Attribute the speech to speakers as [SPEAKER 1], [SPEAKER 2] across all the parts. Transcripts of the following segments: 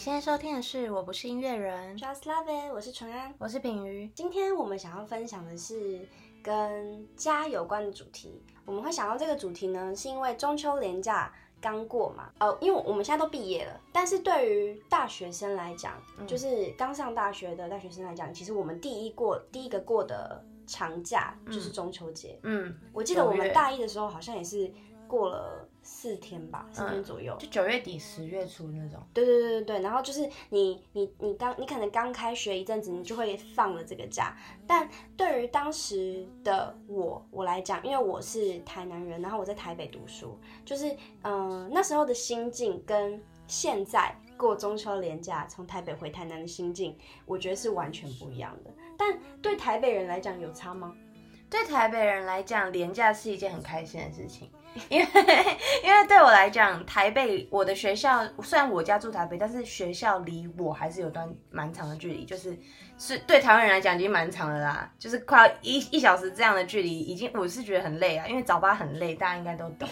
[SPEAKER 1] 现在收听的是《我不是音乐人》
[SPEAKER 2] ，Just Love It，我是纯安，
[SPEAKER 1] 我是品瑜。
[SPEAKER 2] 今天我们想要分享的是跟家有关的主题。我们会想到这个主题呢，是因为中秋连假刚过嘛。哦，因为我们现在都毕业了，但是对于大学生来讲，就是刚上大学的大学生来讲，其实我们第一过第一个过的长假就是中秋节。嗯，我记得我们大一的时候好像也是过了。四天吧，四天左右，
[SPEAKER 1] 就九月底十月初那种。
[SPEAKER 2] 对对对对对，然后就是你你你刚你可能刚开学一阵子，你就会放了这个假。但对于当时的我我来讲，因为我是台南人，然后我在台北读书，就是嗯那时候的心境跟现在过中秋连假从台北回台南的心境，我觉得是完全不一样的。但对台北人来讲有差吗？
[SPEAKER 1] 对台北人来讲，连假是一件很开心的事情。因为 因为对我来讲，台北我的学校虽然我家住台北，但是学校离我还是有段蛮长的距离，就是是对台湾人来讲已经蛮长的啦，就是快要一一小时这样的距离，已经我是觉得很累啊，因为早八很累，大家应该都懂。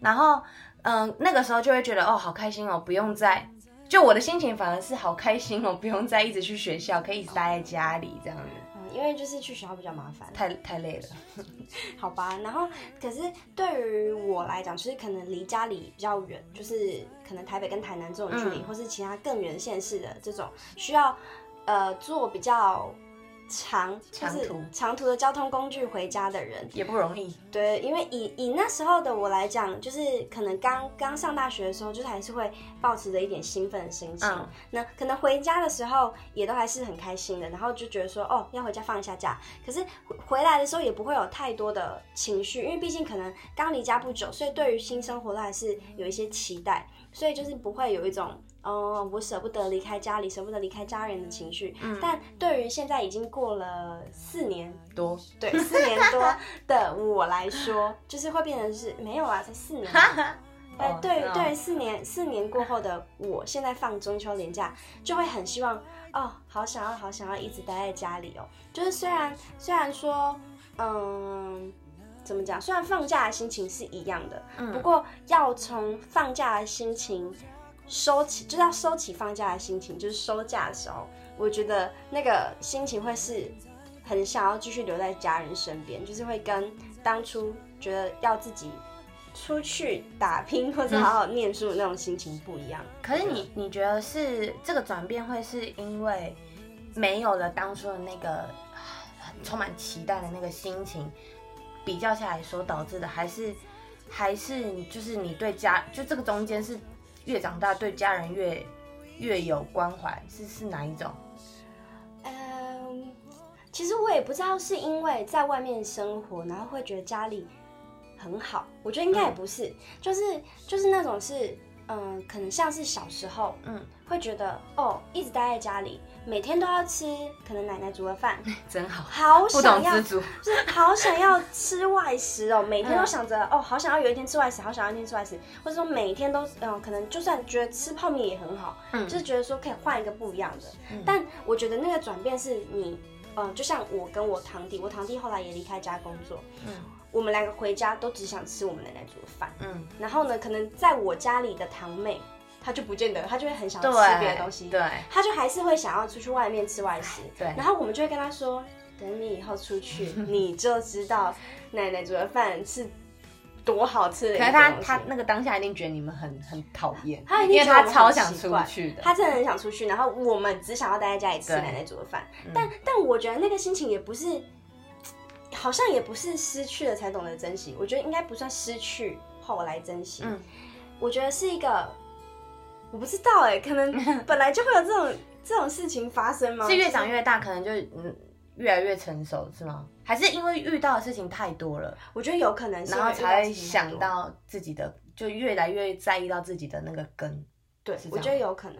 [SPEAKER 1] 然后嗯，那个时候就会觉得哦，好开心哦，不用再就我的心情反而是好开心哦，不用再一直去学校，可以一直待在家里这样子。
[SPEAKER 2] 因为就是去学校比较麻烦，
[SPEAKER 1] 太太累了，
[SPEAKER 2] 好吧。然后，可是对于我来讲，其实可能离家里比较远，就是可能台北跟台南这种距离，或是其他更远县市的这种，需要呃做比较。长就是长途的交通工具回家的人
[SPEAKER 1] 也不容易。
[SPEAKER 2] 对，因为以以那时候的我来讲，就是可能刚刚上大学的时候，就是还是会保持着一点兴奋的心情。那可能回家的时候也都还是很开心的，然后就觉得说，哦，要回家放一下假。可是回来的时候也不会有太多的情绪，因为毕竟可能刚离家不久，所以对于新生活都还是有一些期待，所以就是不会有一种。哦，我舍不得离开家里，舍不得离开家人的情绪。嗯，但对于现在已经过了四年
[SPEAKER 1] 多，
[SPEAKER 2] 对四年多的我来说，就是会变成是没有啊，才四年。哎，对对，四年四年过后的我，现在放中秋连假，就会很希望哦，好想要好想要一直待在家里哦。就是虽然虽然说，嗯，怎么讲？虽然放假的心情是一样的，嗯，不过要从放假的心情。收起就是要收起放假的心情，就是收假的时候，我觉得那个心情会是很想要继续留在家人身边，就是会跟当初觉得要自己出去打拼或者好好念书的那种心情不一样。
[SPEAKER 1] 可是你你觉得是这个转变会是因为没有了当初的那个充满期待的那个心情比较下来所导致的，还是还是就是你对家就这个中间是？越长大，对家人越越有关怀，是是哪一种？
[SPEAKER 2] 嗯，其实我也不知道，是因为在外面生活，然后会觉得家里很好。我觉得应该也不是，就是就是那种是。嗯，可能像是小时候，嗯，会觉得哦，一直待在家里，每天都要吃可能奶奶煮的饭，
[SPEAKER 1] 真好，
[SPEAKER 2] 好想要，就是好想要吃外食哦，每天都想着哦，好想要有一天吃外食，好想要一天吃外食，或者说每天都嗯，可能就算觉得吃泡面也很好，嗯，就是觉得说可以换一个不一样的，但我觉得那个转变是你，嗯，就像我跟我堂弟，我堂弟后来也离开家工作，嗯。我们两个回家都只想吃我们奶奶煮的饭，嗯，然后呢，可能在我家里的堂妹，她就不见得，她就会很想吃别的东西，
[SPEAKER 1] 对，
[SPEAKER 2] 她就还是会想要出去外面吃外食，对，然后我们就会跟她说，等你以后出去，你就知道奶奶煮的饭是多好吃。
[SPEAKER 1] 可是他他那个当下一定觉得你们很很讨厌，他因为他超想出去的，
[SPEAKER 2] 他真的很想出去，然后我们只想要待在家里吃奶奶煮的饭，但但我觉得那个心情也不是。好像也不是失去了才懂得珍惜，我觉得应该不算失去后来珍惜。嗯，我觉得是一个，我不知道哎，可能 本来就会有这种这种事情发生吗？
[SPEAKER 1] 是越长越大，可能就嗯越来越成熟是吗？还是因为遇到的事情太多了？
[SPEAKER 2] 我觉得有可能，
[SPEAKER 1] 然后才会想到自己的，就越来越在意到自己的那个根。
[SPEAKER 2] 对，我觉得有可能。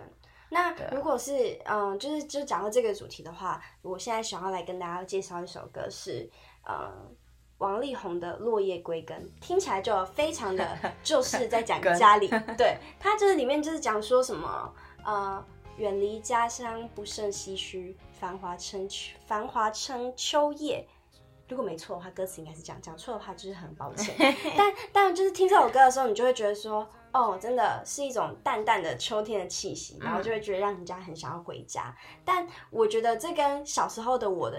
[SPEAKER 2] 那如果是嗯，就是就讲到这个主题的话，我现在想要来跟大家介绍一首歌是。呃，王力宏的《落叶归根》听起来就非常的，就是在讲家里。对他就是里面就是讲说什么，呃，远离家乡不胜唏嘘，繁华称繁华称秋叶。如果没错的话，歌词应该是这样，讲错的话就是很抱歉。但但就是听这首歌的时候，你就会觉得说。哦，真的是一种淡淡的秋天的气息，然后就会觉得让人家很想要回家。但我觉得这跟小时候的我的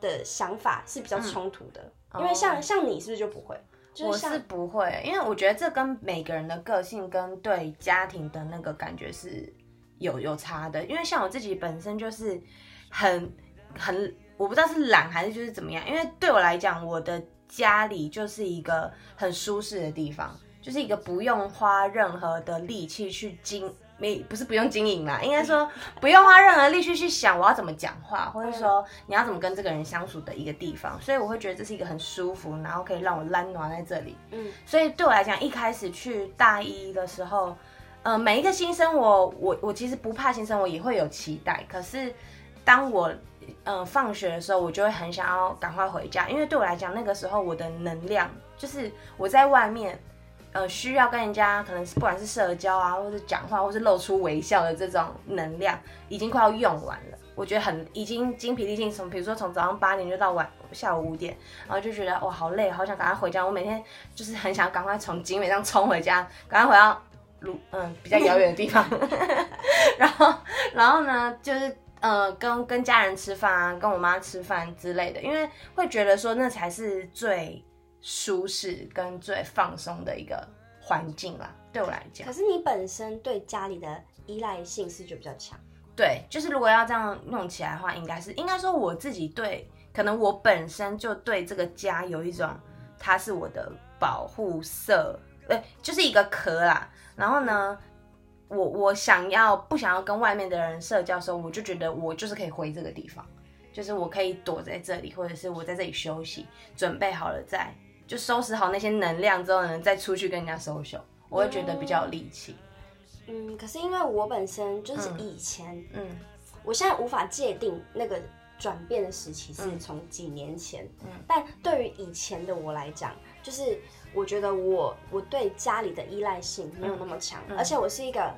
[SPEAKER 2] 的想法是比较冲突的，因为像像你是不是就不会？
[SPEAKER 1] 我是不会，因为我觉得这跟每个人的个性跟对家庭的那个感觉是有有差的。因为像我自己本身就是很很，我不知道是懒还是就是怎么样。因为对我来讲，我的家里就是一个很舒适的地方，就是一个不用花任何的力气去经。没不是不用经营啦，应该说不用花任何力气去想我要怎么讲话，或者说你要怎么跟这个人相处的一个地方，所以我会觉得这是一个很舒服，然后可以让我懒暖在这里。嗯，所以对我来讲，一开始去大一的时候，呃，每一个新生我我我其实不怕新生，我也会有期待。可是当我呃放学的时候，我就会很想要赶快回家，因为对我来讲，那个时候我的能量就是我在外面。呃，需要跟人家可能是不管是社交啊，或者讲话，或是露出微笑的这种能量，已经快要用完了。我觉得很已经精疲力尽，从比如说从早上八点就到晚下午五点，然后就觉得哇好累，好想赶快回家。我每天就是很想赶快从景美上冲回家，赶快回到路嗯比较遥远的地方。然后然后呢，就是呃跟跟家人吃饭啊，跟我妈吃饭之类的，因为会觉得说那才是最。舒适跟最放松的一个环境啦，对我来讲。
[SPEAKER 2] 可是你本身对家里的依赖性是就比较强。
[SPEAKER 1] 对，就是如果要这样弄起来的话，应该是应该说我自己对，可能我本身就对这个家有一种，它是我的保护色，对，就是一个壳啦。然后呢，我我想要不想要跟外面的人社交的时候，我就觉得我就是可以回这个地方，就是我可以躲在这里，或者是我在这里休息，准备好了再。就收拾好那些能量之后呢，再出去跟人家 social，我会觉得比较有力气。
[SPEAKER 2] 嗯，可是因为我本身就是以前，嗯，我现在无法界定那个转变的时期是从几年前，嗯，但对于以前的我来讲，就是我觉得我我对家里的依赖性没有那么强，而且我是一个，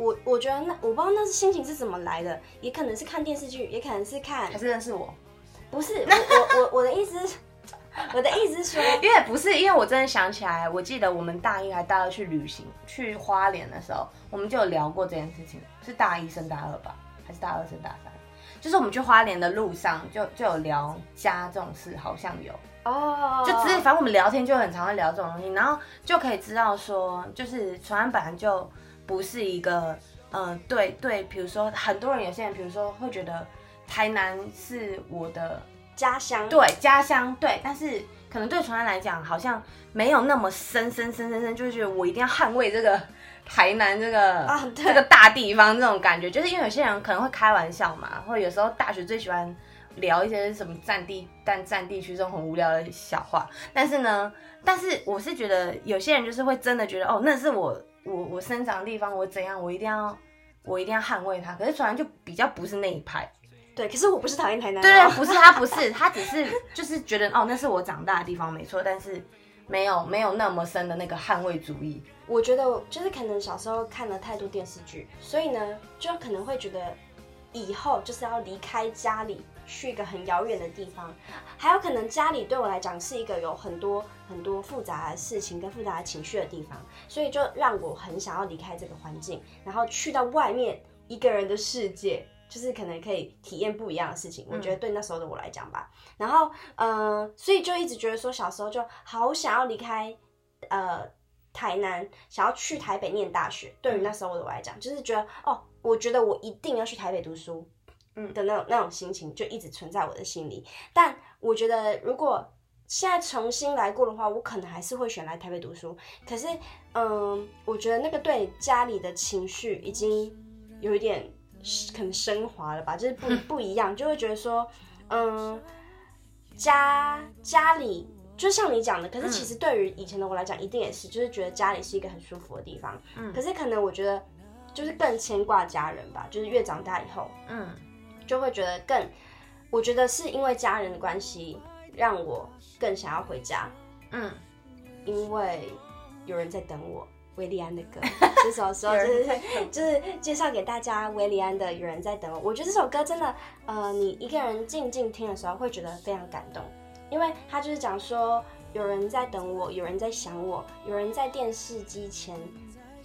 [SPEAKER 2] 我我觉得那我不知道那是心情是怎么来的，也可能是看电视剧，也可能是看，
[SPEAKER 1] 还是认识我，
[SPEAKER 2] 不是，我我我我的意思是。我的意思是说，
[SPEAKER 1] 因为不是，因为我真的想起来，我记得我们大一还大二去旅行，去花莲的时候，我们就有聊过这件事情。是大一升大二吧，还是大二升大三？就是我们去花莲的路上，就就有聊家这种事，好像有哦。就只是反正我们聊天就很常会聊这种东西，然后就可以知道说，就是船安本来就不是一个，嗯，对对，比如说很多人有些人，比如说会觉得台南是我的。
[SPEAKER 2] 家乡。
[SPEAKER 1] 对家乡对，但是可能对传安来讲，好像没有那么深深深深深，就是觉得我一定要捍卫这个台南这个啊这个大地方这种感觉，就是因为有些人可能会开玩笑嘛，或者有时候大学最喜欢聊一些什么占地但占地区这种很无聊的小话，但是呢，但是我是觉得有些人就是会真的觉得哦，那是我我我生长的地方，我怎样我一定要我一定要捍卫它，可是传安就比较不是那一派。
[SPEAKER 2] 对，可是我不是讨厌台南。
[SPEAKER 1] 对对，不是他，不是他，只是就是觉得哦，那是我长大的地方，没错。但是没有没有那么深的那个捍卫主义。
[SPEAKER 2] 我觉得就是可能小时候看了太多电视剧，所以呢，就可能会觉得以后就是要离开家里，去一个很遥远的地方。还有可能家里对我来讲是一个有很多很多复杂的事情跟复杂的情绪的地方，所以就让我很想要离开这个环境，然后去到外面一个人的世界。就是可能可以体验不一样的事情，我觉得对那时候的我来讲吧。然后，嗯，所以就一直觉得说，小时候就好想要离开，呃，台南，想要去台北念大学。对于那时候的我来讲，就是觉得哦，我觉得我一定要去台北读书，嗯的那种那种心情就一直存在我的心里。但我觉得如果现在重新来过的话，我可能还是会选来台北读书。可是，嗯，我觉得那个对家里的情绪已经有一点。可能升华了吧，就是不 不一样，就会觉得说，嗯，家家里就像你讲的，可是其实对于以前的我来讲，一定也是，就是觉得家里是一个很舒服的地方。嗯，可是可能我觉得就是更牵挂家人吧，就是越长大以后，嗯，就会觉得更，我觉得是因为家人的关系，让我更想要回家。嗯，因为有人在等我。维利安的歌，这首时候就是就是介绍给大家维利安的《有人在等我》。我觉得这首歌真的，呃，你一个人静静听的时候，会觉得非常感动，因为他就是讲说有人在等我，有人在想我，有人在电视机前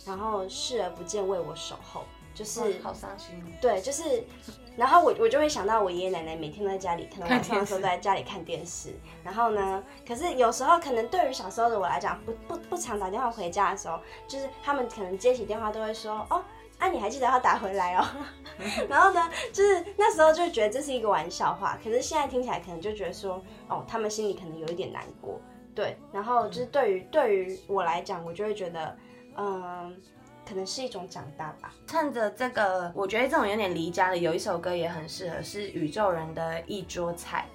[SPEAKER 2] 然后视而不见为我守候，就是
[SPEAKER 1] 好伤心。
[SPEAKER 2] 对，就是，然后我我就会想到我爷爷奶奶每天都在家里，可能晚上的时候都在家里看电视。然后呢，可是有时候可能对于小时候的我来讲，不不不常打电话回家的时候，就是他们可能接起电话都会说哦。啊，你还记得要打回来哦？然后呢，就是那时候就觉得这是一个玩笑话，可是现在听起来可能就觉得说，哦，他们心里可能有一点难过，对。然后就是对于对于我来讲，我就会觉得，嗯，可能是一种长大吧。
[SPEAKER 1] 趁着这个，我觉得这种有点离家的，有一首歌也很适合，是宇宙人的一桌菜，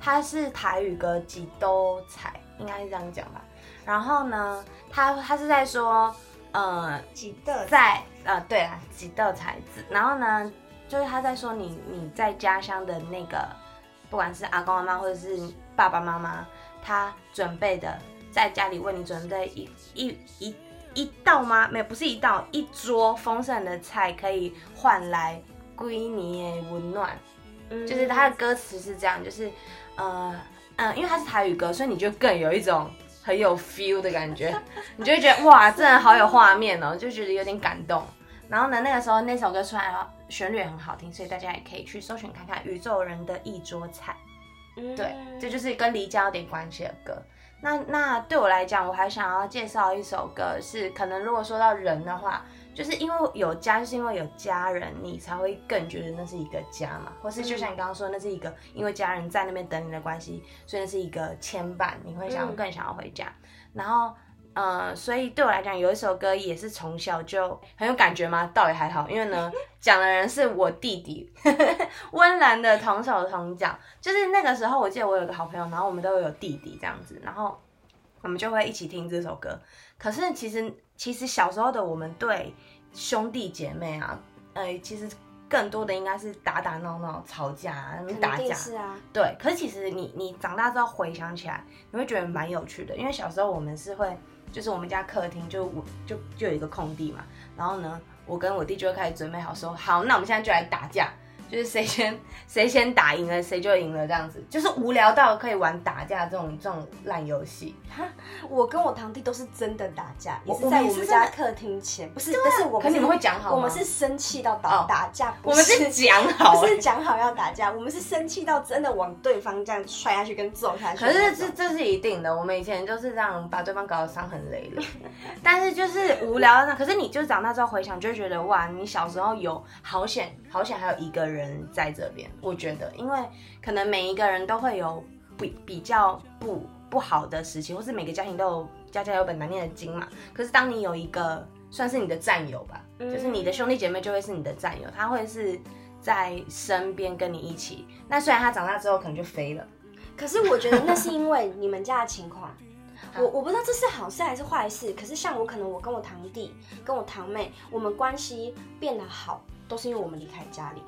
[SPEAKER 1] 它是台语歌几兜菜，应该是这样讲吧。然后呢，他他是在说。
[SPEAKER 2] 呃，几的
[SPEAKER 1] 在呃，对啊，几的才子。然后呢，就是他在说你你在家乡的那个，不管是阿公阿妈或者是爸爸妈妈，他准备的在家里为你准备一一一一道吗？没有，不是一道，一桌丰盛的菜可以换来归你的温暖。嗯，就是他的歌词是这样，就是呃嗯，因为它是台语歌，所以你就更有一种。很有 feel 的感觉，你就会觉得哇，真的好有画面哦，就觉得有点感动。然后呢，那个时候那首歌出来了，旋律也很好听，所以大家也可以去搜寻看看《宇宙人的一桌菜》。对，这就是跟离家有点关系的歌。那那对我来讲，我还想要介绍一首歌，是可能如果说到人的话。就是因为有家，就是因为有家人，你才会更觉得那是一个家嘛。或是就像你刚刚说，那是一个因为家人在那边等你的关系，所以那是一个牵绊，你会想要更想要回家。然后，呃，所以对我来讲，有一首歌也是从小就很有感觉吗？倒也还好，因为呢，讲的人是我弟弟，温岚的同手同脚。就是那个时候，我记得我有个好朋友，然后我们都有弟弟这样子，然后我们就会一起听这首歌。可是其实。其实小时候的我们对兄弟姐妹啊，呃，其实更多的应该是打打闹闹、吵架、打架。
[SPEAKER 2] 是啊。
[SPEAKER 1] 对，可是其实你你长大之后回想起来，你会觉得蛮有趣的，因为小时候我们是会，就是我们家客厅就我就就有一个空地嘛，然后呢，我跟我弟就开始准备好说，好，那我们现在就来打架。就是谁先谁先打赢了，谁就赢了这样子，就是无聊到可以玩打架这种这种烂游戏。
[SPEAKER 2] 我跟我堂弟都是真的打架，也是在我们家客厅前，不是，但是我
[SPEAKER 1] 们你们会讲好
[SPEAKER 2] 我们是生气到打打架，
[SPEAKER 1] 我们是讲好，
[SPEAKER 2] 不是讲好要打架，我们是生气到真的往对方这样踹下去跟揍下去。
[SPEAKER 1] 可是这这是一定的，我们以前就是这样把对方搞得伤痕累累。但是就是无聊那，可是你就长大之后回想，就觉得哇，你小时候有好险好险，还有一个人。人在这边，我觉得，因为可能每一个人都会有比比较不不好的时期，或是每个家庭都有家家有本难念的经嘛。可是当你有一个算是你的战友吧，就是你的兄弟姐妹就会是你的战友，他会是在身边跟你一起。那虽然他长大之后可能就飞了，
[SPEAKER 2] 可是我觉得那是因为你们家的情况，我我不知道这是好事还是坏事。可是像我，可能我跟我堂弟、跟我堂妹，我们关系变得好，都是因为我们离开家里。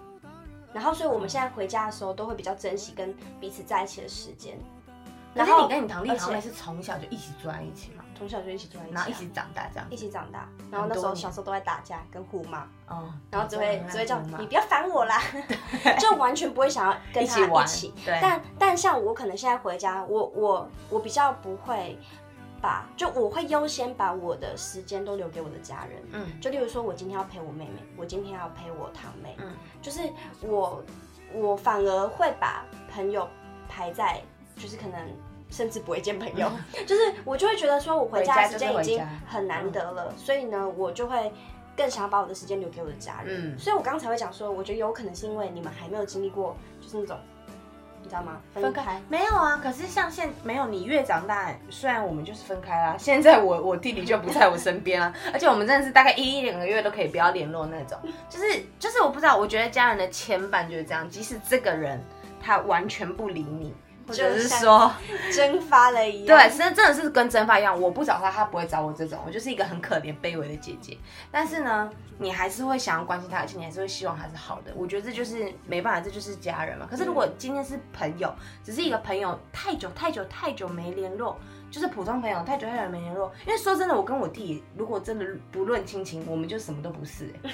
[SPEAKER 2] 然后，所以我们现在回家的时候，都会比较珍惜跟彼此在一起的时间。
[SPEAKER 1] 可是你跟你堂弟堂妹是从小就一起住在一起吗？
[SPEAKER 2] 从小就一起住在一起，
[SPEAKER 1] 然后一起长大这样。
[SPEAKER 2] 一起长大，然后那时候小时候都在打架跟互骂，哦，然后只会只会叫你不要烦我啦，就完全不会想要跟他一起。
[SPEAKER 1] 对。
[SPEAKER 2] 但但像我可能现在回家，我我我比较不会。把就我会优先把我的时间都留给我的家人，嗯，就例如说我今天要陪我妹妹，我今天要陪我堂妹，嗯，就是我我反而会把朋友排在，就是可能甚至不会见朋友，就是我就会觉得说我回家时间已经很难得了，所以呢，我就会更想要把我的时间留给我的家人，嗯，所以我刚才会讲说，我觉得有可能是因为你们还没有经历过，就是那种。你知道吗？分开
[SPEAKER 1] 没有啊？可是像现没有你越长大，虽然我们就是分开啦，现在我我弟弟就不在我身边啊，而且我们真的是大概一两个月都可以不要联络那种。就是就是我不知道，我觉得家人的牵绊就是这样，即使这个人他完全不理你。就是说
[SPEAKER 2] 蒸发了一样，
[SPEAKER 1] 对，真真的是跟蒸发一样。我不找他，他不会找我。这种我就是一个很可怜、卑微的姐姐。但是呢，你还是会想要关心他，而且你还是会希望他是好的。我觉得这就是没办法，这就是家人嘛。可是如果今天是朋友，只是一个朋友，太久太久太久没联络。就是普通朋友，太久太久没联络。因为说真的，我跟我弟如果真的不论亲情，我们就什么都不是。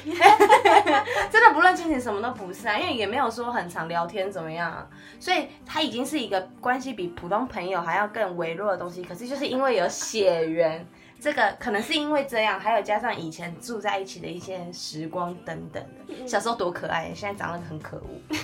[SPEAKER 1] 真的不论亲情，什么都不是啊。因为也没有说很常聊天怎么样。所以他已经是一个关系比普通朋友还要更微弱的东西。可是就是因为有血缘，这个可能是因为这样，还有加上以前住在一起的一些时光等等的，小时候多可爱，现在长得很可恶。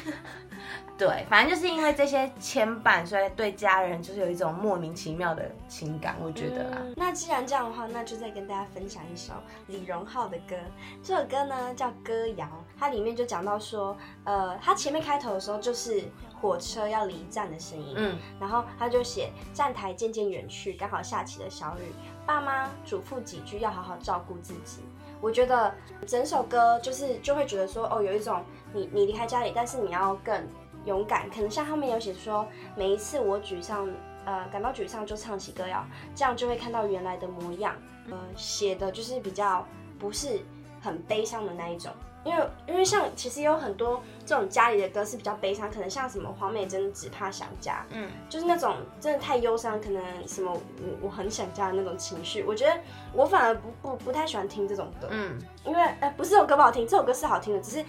[SPEAKER 1] 对，反正就是因为这些牵绊，所以对家人就是有一种莫名其妙的情感，我觉得啦。
[SPEAKER 2] 那既然这样的话，那就再跟大家分享一首李荣浩的歌。这首歌呢叫《歌谣》，它里面就讲到说，呃，它前面开头的时候就是火车要离站的声音，嗯，然后他就写站台渐渐远去，刚好下起了小雨，爸妈嘱咐几句要好好照顾自己。我觉得整首歌就是就会觉得说，哦，有一种你你离开家里，但是你要更。勇敢，可能像后面有写说，每一次我沮丧，呃，感到沮丧就唱起歌谣，这样就会看到原来的模样。呃，写的就是比较不是很悲伤的那一种，因为因为像其实有很多这种家里的歌是比较悲伤，可能像什么黄美珍只怕想家，嗯，就是那种真的太忧伤，可能什么我我很想家的那种情绪。我觉得我反而不不不太喜欢听这种歌，嗯，因为呃不是这首歌不好听，这首歌是好听的，只是。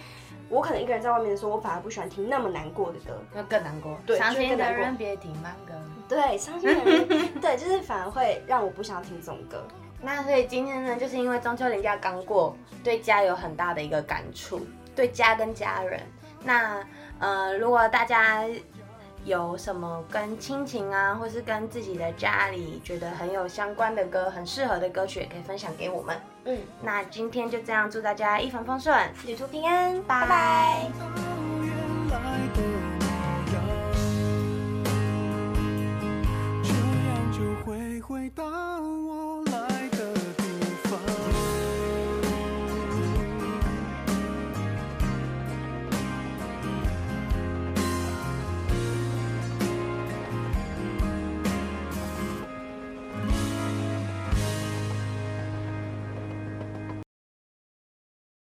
[SPEAKER 2] 我可能一个人在外面的时候，我反而不喜欢听那么难过的歌，
[SPEAKER 1] 那更难过。
[SPEAKER 2] 对，
[SPEAKER 1] 伤心的人别听慢歌。
[SPEAKER 2] 对，伤心的人，对，就是反而会让我不想要听这种歌。
[SPEAKER 1] 那所以今天呢，就是因为中秋连假刚过，对家有很大的一个感触，对家跟家人。那呃，如果大家。有什么跟亲情啊或是跟自己的家里觉得很有相关的歌很适合的歌曲也可以分享给我们。嗯。那今天就这样祝大家一帆风顺
[SPEAKER 2] 旅途平安
[SPEAKER 1] 拜拜。就会回到